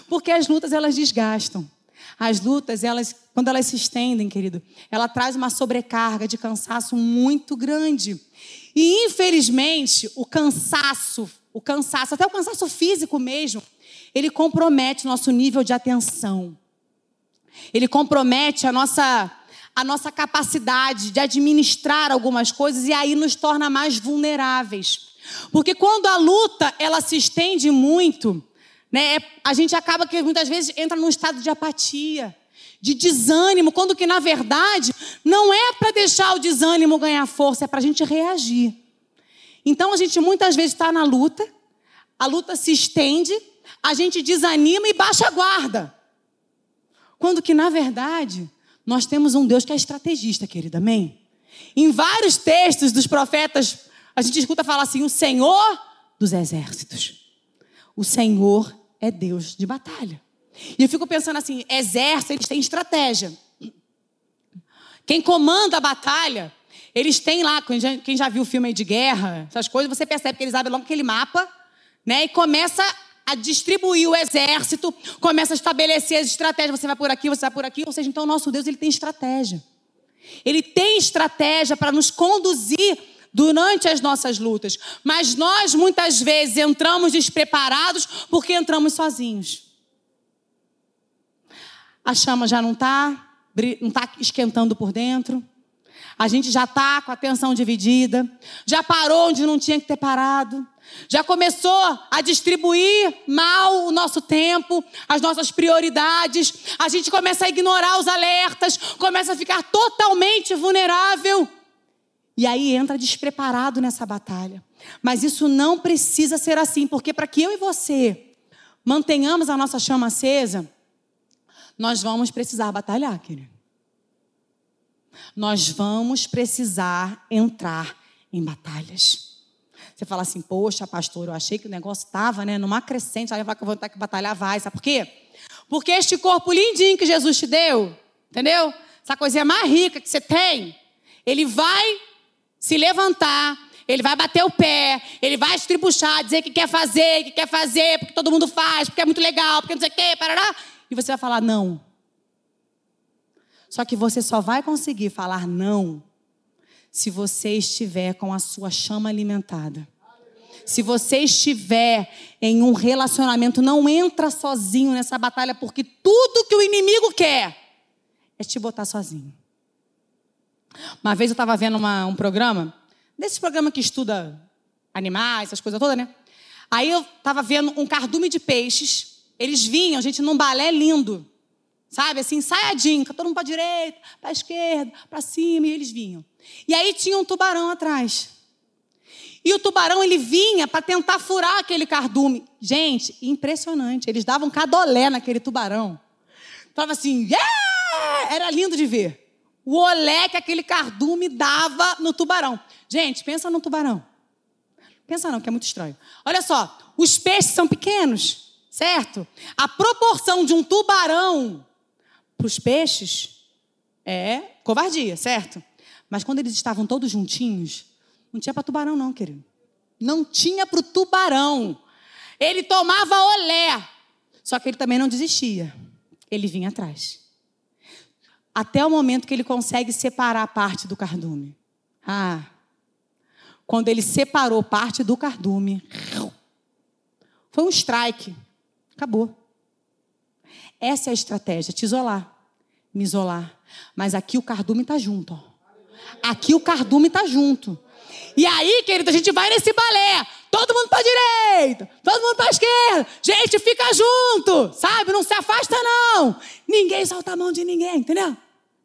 Porque as lutas, elas desgastam. As lutas, elas, quando elas se estendem, querido, ela traz uma sobrecarga de cansaço muito grande. E, infelizmente, o cansaço o cansaço, até o cansaço físico mesmo, ele compromete o nosso nível de atenção. Ele compromete a nossa, a nossa capacidade de administrar algumas coisas e aí nos torna mais vulneráveis. Porque quando a luta ela se estende muito, né, é, a gente acaba que muitas vezes entra num estado de apatia, de desânimo, quando que na verdade não é para deixar o desânimo ganhar força, é para a gente reagir. Então a gente muitas vezes está na luta, a luta se estende, a gente desanima e baixa a guarda. Quando que, na verdade, nós temos um Deus que é estrategista, querida, amém? Em vários textos dos profetas, a gente escuta falar assim: o Senhor dos exércitos. O Senhor é Deus de batalha. E eu fico pensando assim: exército, eles têm estratégia. Quem comanda a batalha, eles têm lá, quem já, quem já viu o filme de guerra, essas coisas, você percebe que eles abrem logo aquele mapa né? E começa a distribuir o exército, começa a estabelecer as estratégias. Você vai por aqui, você vai por aqui. Ou seja, então nosso Deus ele tem estratégia. Ele tem estratégia para nos conduzir durante as nossas lutas. Mas nós muitas vezes entramos despreparados porque entramos sozinhos. A chama já não está não tá esquentando por dentro. A gente já está com a atenção dividida. Já parou onde não tinha que ter parado já começou a distribuir mal o nosso tempo, as nossas prioridades, a gente começa a ignorar os alertas, começa a ficar totalmente vulnerável. E aí entra despreparado nessa batalha. Mas isso não precisa ser assim, porque para que eu e você mantenhamos a nossa chama acesa, nós vamos precisar batalhar, querido. Nós vamos precisar entrar em batalhas. Você fala assim, poxa, pastor, eu achei que o negócio estava né, numa crescente, aí eu vou ter que batalhar, vai. Sabe por quê? Porque este corpo lindinho que Jesus te deu, entendeu? Essa coisinha mais rica que você tem, ele vai se levantar, ele vai bater o pé, ele vai estribuchar, dizer que quer fazer, que quer fazer, porque todo mundo faz, porque é muito legal, porque não sei o quê, parará. E você vai falar não. Só que você só vai conseguir falar não se você estiver com a sua chama alimentada. Se você estiver em um relacionamento, não entra sozinho nessa batalha, porque tudo que o inimigo quer é te botar sozinho. Uma vez eu estava vendo uma, um programa, desse programa que estuda animais, essas coisas todas, né? Aí eu estava vendo um cardume de peixes. Eles vinham, gente, num balé lindo. Sabe, assim, ensaiadinho, todo mundo para direita, para esquerda, para cima, e eles vinham. E aí tinha um tubarão atrás. E o tubarão ele vinha para tentar furar aquele cardume. Gente, impressionante. Eles davam cadolé naquele tubarão. Tava assim, yeah! era lindo de ver. O olé que aquele cardume dava no tubarão. Gente, pensa no tubarão. Pensa não, que é muito estranho. Olha só, os peixes são pequenos, certo? A proporção de um tubarão para os peixes é covardia, certo? Mas quando eles estavam todos juntinhos, não tinha para tubarão, não, querido. Não tinha para o tubarão. Ele tomava olé. Só que ele também não desistia. Ele vinha atrás. Até o momento que ele consegue separar parte do cardume. Ah, quando ele separou parte do cardume, foi um strike. Acabou. Essa é a estratégia, te isolar, me isolar. Mas aqui o cardume está junto. Ó. Aqui o cardume está junto. E aí, querido, a gente vai nesse balé. Todo mundo para direita, todo mundo para esquerda. Gente, fica junto, sabe? Não se afasta não. Ninguém solta a mão de ninguém, entendeu?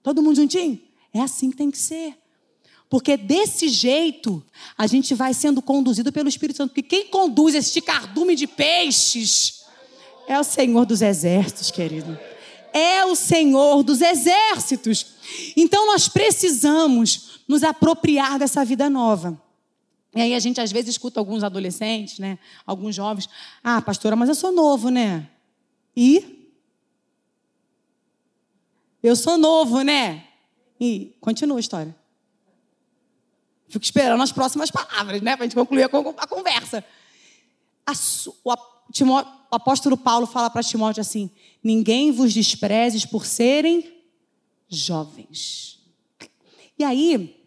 Todo mundo juntinho. É assim que tem que ser. Porque desse jeito a gente vai sendo conduzido pelo Espírito Santo. Porque quem conduz este cardume de peixes é o Senhor dos exércitos, querido. É o Senhor dos exércitos. Então nós precisamos nos apropriar dessa vida nova. E aí a gente às vezes escuta alguns adolescentes, né, alguns jovens, ah, pastora, mas eu sou novo, né? E eu sou novo, né? E continua a história. Fico esperando as próximas palavras, né, para a gente concluir a conversa. A, o, Timó, o apóstolo Paulo fala para Timóteo assim: ninguém vos desprezes por serem jovens. E aí,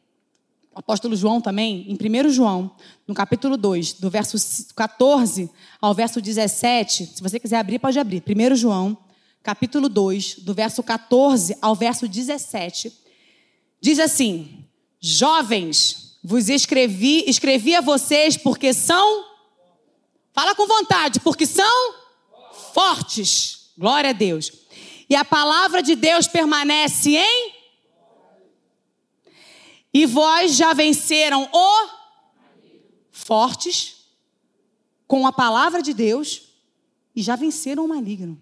o apóstolo João também, em 1 João, no capítulo 2, do verso 14 ao verso 17, se você quiser abrir, pode abrir. 1 João, capítulo 2, do verso 14 ao verso 17, diz assim: Jovens, vos escrevi, escrevi a vocês porque são, fala com vontade, porque são fortes. Glória a Deus. E a palavra de Deus permanece em e vós já venceram o fortes com a palavra de Deus e já venceram o maligno.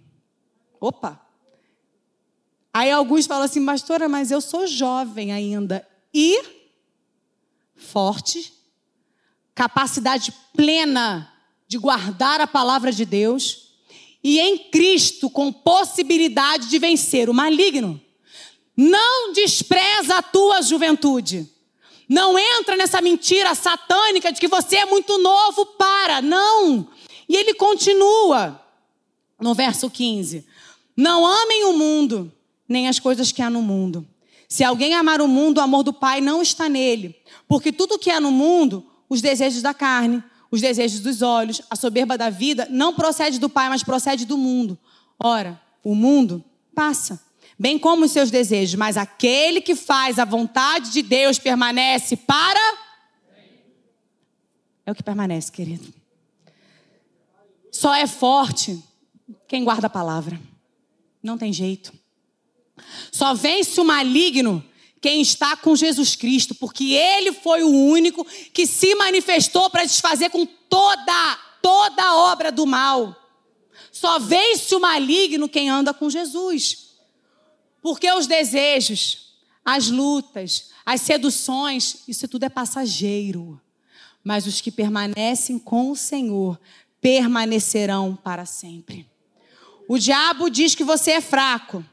Opa! Aí alguns falam assim, pastora, mas eu sou jovem ainda. E forte, capacidade plena de guardar a palavra de Deus e em Cristo com possibilidade de vencer o maligno. Não despreza a tua juventude. Não entra nessa mentira satânica de que você é muito novo para. Não. E ele continua no verso 15: Não amem o mundo, nem as coisas que há no mundo. Se alguém amar o mundo, o amor do Pai não está nele. Porque tudo que há no mundo, os desejos da carne, os desejos dos olhos, a soberba da vida, não procede do Pai, mas procede do mundo. Ora, o mundo passa bem como os seus desejos, mas aquele que faz a vontade de Deus permanece para. É o que permanece, querido. Só é forte quem guarda a palavra. Não tem jeito. Só vence o maligno quem está com Jesus Cristo, porque ele foi o único que se manifestou para desfazer com toda, toda a obra do mal. Só vence o maligno quem anda com Jesus. Porque os desejos, as lutas, as seduções, isso tudo é passageiro. Mas os que permanecem com o Senhor permanecerão para sempre. O diabo diz que você é fraco.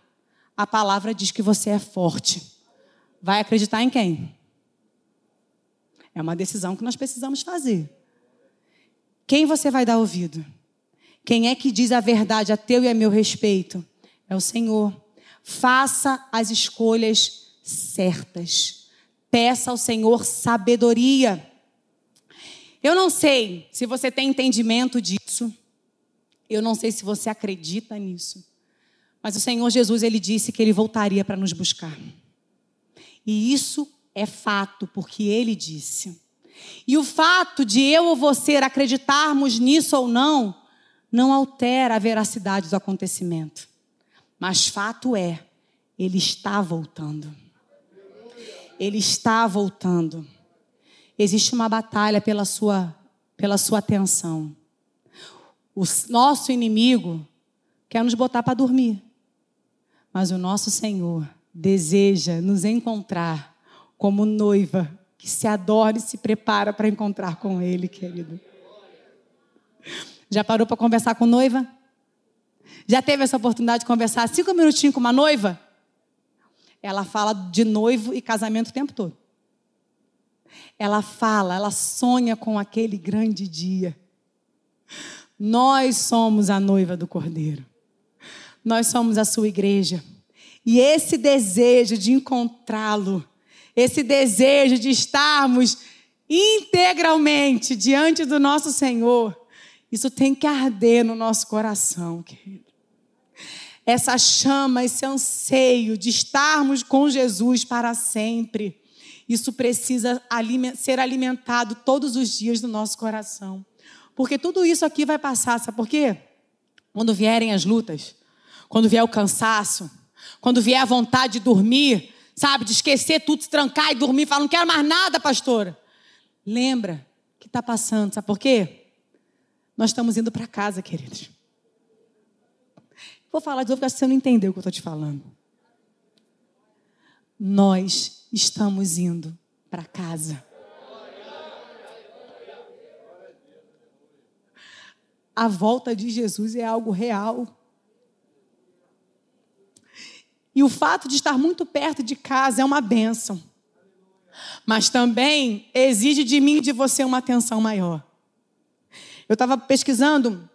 A palavra diz que você é forte. Vai acreditar em quem? É uma decisão que nós precisamos fazer. Quem você vai dar ouvido? Quem é que diz a verdade a teu e a meu respeito? É o Senhor. Faça as escolhas certas. Peça ao Senhor sabedoria. Eu não sei se você tem entendimento disso. Eu não sei se você acredita nisso. Mas o Senhor Jesus, ele disse que ele voltaria para nos buscar. E isso é fato, porque ele disse. E o fato de eu ou você acreditarmos nisso ou não, não altera a veracidade do acontecimento. Mas fato é, ele está voltando. Ele está voltando. Existe uma batalha pela sua, pela sua atenção. O nosso inimigo quer nos botar para dormir. Mas o nosso Senhor deseja nos encontrar como noiva que se adora e se prepara para encontrar com Ele, querido. Já parou para conversar com noiva? Já teve essa oportunidade de conversar cinco minutinhos com uma noiva? Ela fala de noivo e casamento o tempo todo. Ela fala, ela sonha com aquele grande dia. Nós somos a noiva do Cordeiro. Nós somos a sua igreja. E esse desejo de encontrá-lo, esse desejo de estarmos integralmente diante do nosso Senhor, isso tem que arder no nosso coração, querido. Essa chama, esse anseio de estarmos com Jesus para sempre, isso precisa ser alimentado todos os dias no nosso coração. Porque tudo isso aqui vai passar, sabe por quê? Quando vierem as lutas, quando vier o cansaço, quando vier a vontade de dormir, sabe, de esquecer tudo, se trancar e dormir, falar, não quero mais nada, pastora. Lembra que está passando, sabe por quê? Nós estamos indo para casa, queridos. Vou falar de novo, porque você não entendeu o que eu estou te falando. Nós estamos indo para casa. A volta de Jesus é algo real. E o fato de estar muito perto de casa é uma bênção. Mas também exige de mim e de você uma atenção maior. Eu estava pesquisando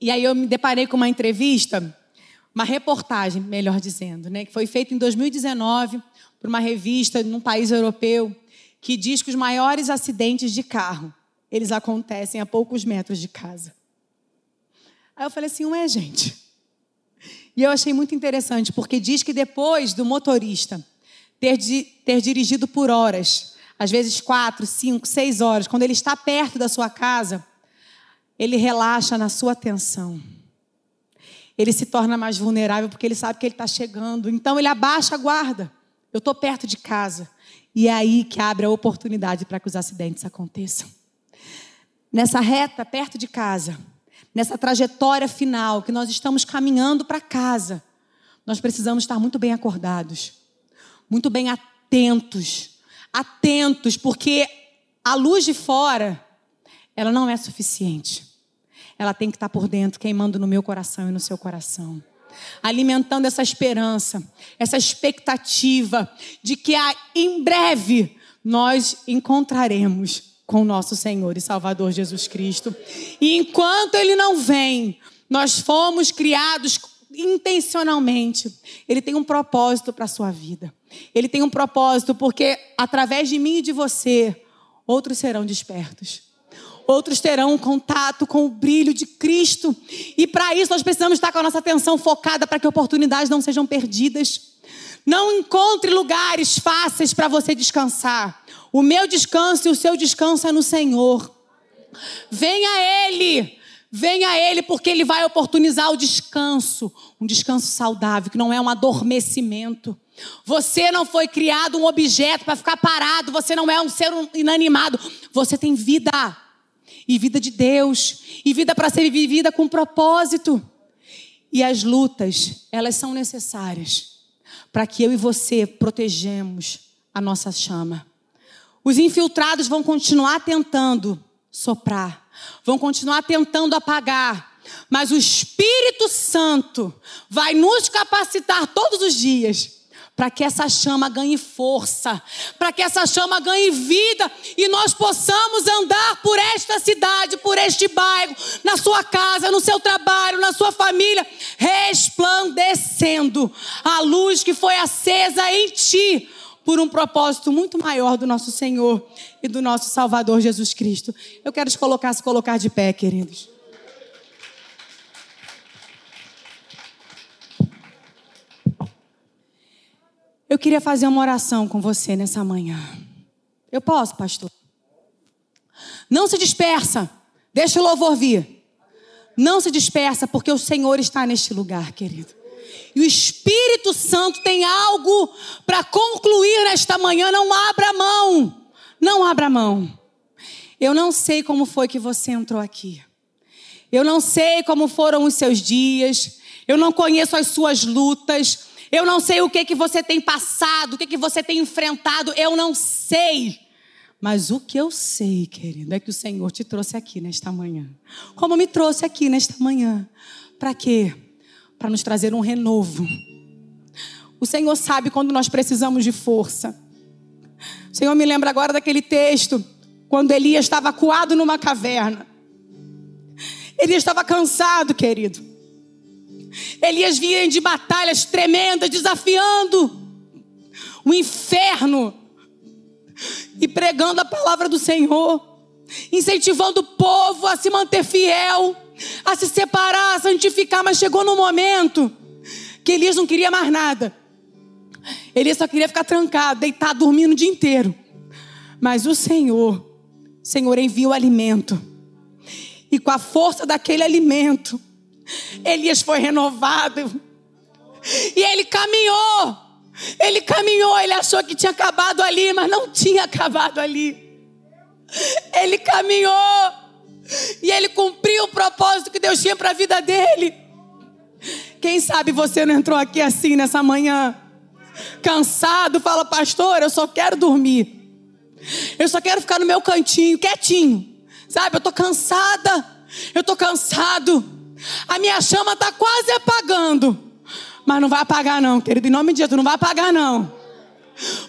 e aí eu me deparei com uma entrevista, uma reportagem, melhor dizendo, né, que foi feita em 2019 por uma revista num país europeu. que diz que os maiores acidentes de carro, eles acontecem a poucos metros de casa. Aí eu falei assim, ué, gente. E eu achei muito interessante, porque diz que depois do motorista ter, ter dirigido por horas, às vezes quatro, cinco, seis horas, quando ele está perto da sua casa, ele relaxa na sua atenção. Ele se torna mais vulnerável porque ele sabe que ele está chegando. Então ele abaixa a guarda. Eu estou perto de casa. E é aí que abre a oportunidade para que os acidentes aconteçam. Nessa reta, perto de casa, nessa trajetória final, que nós estamos caminhando para casa, nós precisamos estar muito bem acordados, muito bem atentos atentos, porque a luz de fora, ela não é suficiente. Ela tem que estar por dentro, queimando no meu coração e no seu coração. Alimentando essa esperança, essa expectativa de que em breve nós encontraremos com o nosso Senhor e Salvador Jesus Cristo. E enquanto Ele não vem, nós fomos criados intencionalmente. Ele tem um propósito para a sua vida. Ele tem um propósito porque através de mim e de você, outros serão despertos. Outros terão contato com o brilho de Cristo. E para isso nós precisamos estar com a nossa atenção focada para que oportunidades não sejam perdidas. Não encontre lugares fáceis para você descansar. O meu descanso e o seu descanso é no Senhor. Venha a Ele Venha a Ele, porque Ele vai oportunizar o descanso, um descanso saudável, que não é um adormecimento. Você não foi criado um objeto para ficar parado, você não é um ser inanimado. Você tem vida, e vida de Deus, e vida para ser vivida com propósito. E as lutas, elas são necessárias para que eu e você protegemos a nossa chama. Os infiltrados vão continuar tentando soprar vão continuar tentando apagar, mas o Espírito Santo vai nos capacitar todos os dias para que essa chama ganhe força, para que essa chama ganhe vida e nós possamos andar por esta cidade, por este bairro, na sua casa, no seu trabalho, na sua família, resplandecendo a luz que foi acesa em ti por um propósito muito maior do nosso Senhor e do nosso Salvador Jesus Cristo. Eu quero te colocar, se colocar de pé, queridos. Eu queria fazer uma oração com você nessa manhã. Eu posso, pastor? Não se dispersa. Deixa o louvor vir. Não se dispersa, porque o Senhor está neste lugar, querido. E o Espírito Santo tem algo para concluir nesta manhã. Não abra mão. Não abra mão. Eu não sei como foi que você entrou aqui. Eu não sei como foram os seus dias. Eu não conheço as suas lutas. Eu não sei o que que você tem passado, o que que você tem enfrentado. Eu não sei. Mas o que eu sei, querido, é que o Senhor te trouxe aqui nesta manhã. Como me trouxe aqui nesta manhã. Para quê? para nos trazer um renovo. O Senhor sabe quando nós precisamos de força. O Senhor me lembra agora daquele texto, quando Elias estava acuado numa caverna. Elias estava cansado, querido. Elias vinha de batalhas tremendas, desafiando o inferno e pregando a palavra do Senhor, incentivando o povo a se manter fiel a se separar, a santificar, mas chegou no momento que Elias não queria mais nada. Elias só queria ficar trancado, deitado, dormindo o dia inteiro. Mas o Senhor, Senhor envia o alimento. E com a força daquele alimento, Elias foi renovado. E ele caminhou. Ele caminhou, ele achou que tinha acabado ali, mas não tinha acabado ali. Ele caminhou e ele cumpriu o propósito que Deus tinha para a vida dele. Quem sabe você não entrou aqui assim nessa manhã, cansado, fala, pastor, eu só quero dormir. Eu só quero ficar no meu cantinho, quietinho. Sabe, eu tô cansada. Eu tô cansado. A minha chama tá quase apagando. Mas não vai apagar não, querido. Em nome de Jesus, não vai apagar não.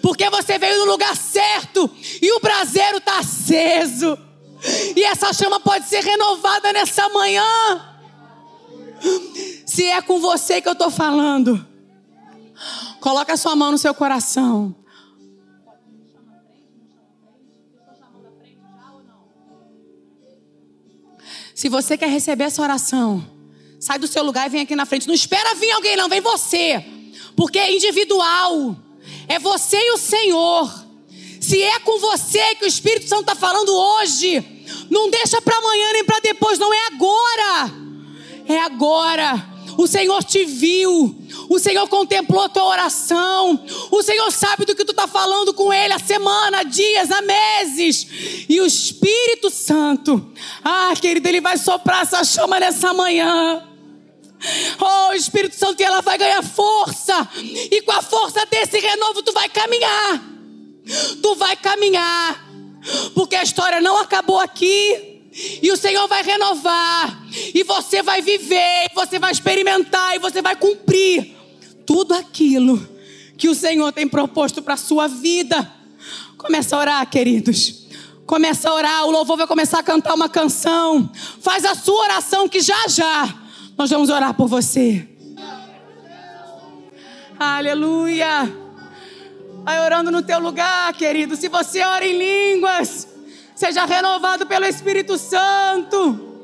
Porque você veio no lugar certo e o braseiro tá aceso. E essa chama pode ser renovada nessa manhã. Se é com você que eu estou falando, coloca a sua mão no seu coração. Se você quer receber essa oração, sai do seu lugar e vem aqui na frente. Não espera vir alguém, não, vem você. Porque é individual. É você e o Senhor. Se é com você que o Espírito Santo está falando hoje, não deixa para amanhã nem para depois, não é agora. É agora. O Senhor te viu. O Senhor contemplou a tua oração. O Senhor sabe do que tu está falando com Ele há semana, dias, há meses. E o Espírito Santo, ah, querido, Ele vai soprar essa chama nessa manhã. Oh, Espírito Santo, e ela vai ganhar força. E com a força desse renovo, tu vai caminhar. Tu vai caminhar. Porque a história não acabou aqui. E o Senhor vai renovar. E você vai viver. Você vai experimentar. E você vai cumprir tudo aquilo que o Senhor tem proposto para a sua vida. Começa a orar, queridos. Começa a orar. O louvor vai começar a cantar uma canção. Faz a sua oração que já já nós vamos orar por você. Aleluia. Vai orando no teu lugar, querido. Se você ora em línguas, seja renovado pelo Espírito Santo.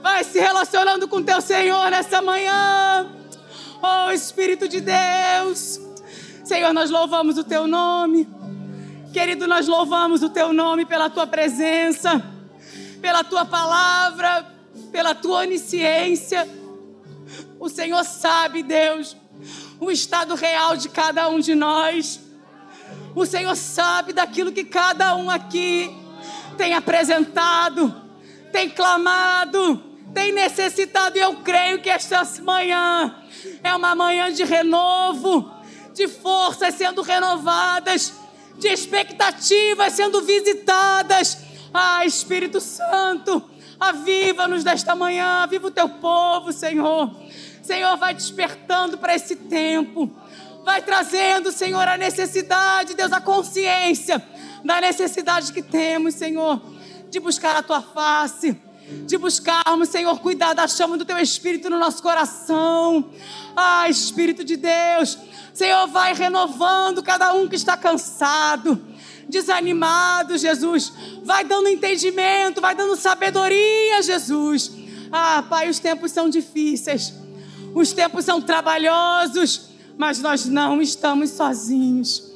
Vai se relacionando com teu Senhor nessa manhã. Oh Espírito de Deus. Senhor, nós louvamos o teu nome. Querido, nós louvamos o teu nome pela tua presença, pela tua palavra pela tua onisciência. O Senhor sabe, Deus, o estado real de cada um de nós. O Senhor sabe daquilo que cada um aqui tem apresentado, tem clamado, tem necessitado. E eu creio que esta manhã é uma manhã de renovo, de forças sendo renovadas, de expectativas sendo visitadas. Ah, Espírito Santo, Aviva-nos desta manhã, aviva o teu povo, Senhor. Senhor, vai despertando para esse tempo. Vai trazendo, Senhor, a necessidade, Deus, a consciência da necessidade que temos, Senhor, de buscar a tua face, de buscarmos, Senhor, cuidar da chama do teu Espírito no nosso coração. Ah, Espírito de Deus, Senhor, vai renovando cada um que está cansado desanimado, Jesus. Vai dando entendimento, vai dando sabedoria, Jesus. Ah, Pai, os tempos são difíceis, os tempos são trabalhosos, mas nós não estamos sozinhos.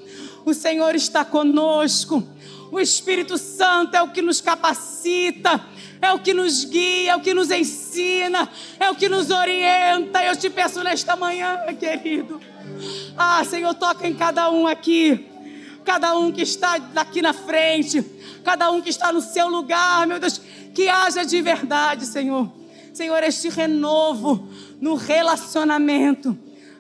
O Senhor está conosco. O Espírito Santo é o que nos capacita, é o que nos guia, é o que nos ensina, é o que nos orienta. Eu te peço nesta manhã, querido. Ah, Senhor, toca em cada um aqui cada um que está aqui na frente, cada um que está no seu lugar, meu Deus, que haja de verdade, Senhor. Senhor, este renovo no relacionamento,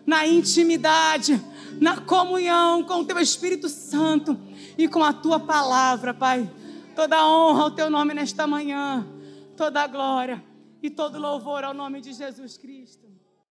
na intimidade, na comunhão com o Teu Espírito Santo e com a Tua palavra, Pai. Toda honra ao Teu nome nesta manhã, toda glória e todo louvor ao nome de Jesus Cristo.